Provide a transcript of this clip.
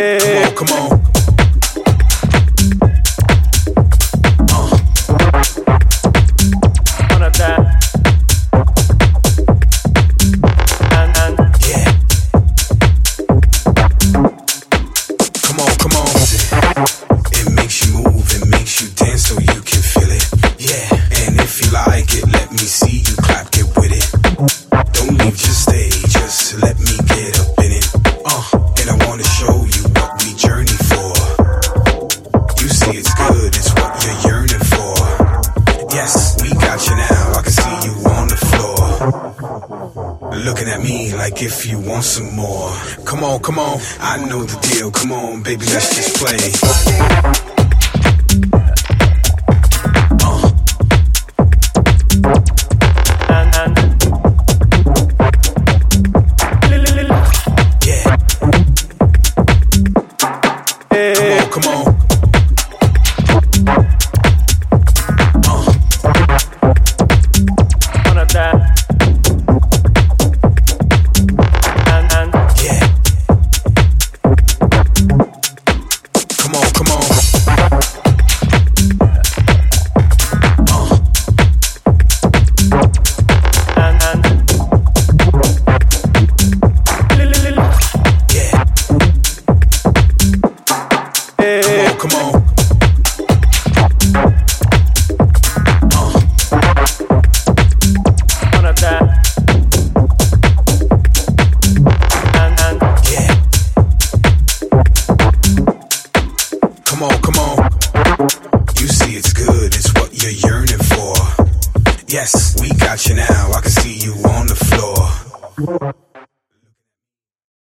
Come on, come on. It's good, it's what you're yearning for. Yes, we got you now, I can see you on the floor. Looking at me like if you want some more. Come on, come on, I know the deal. Come on, baby, let's just play. come on. Come on, come on. You see, it's good, it's what you're yearning for. Yes, we got you now. I can see you on the floor.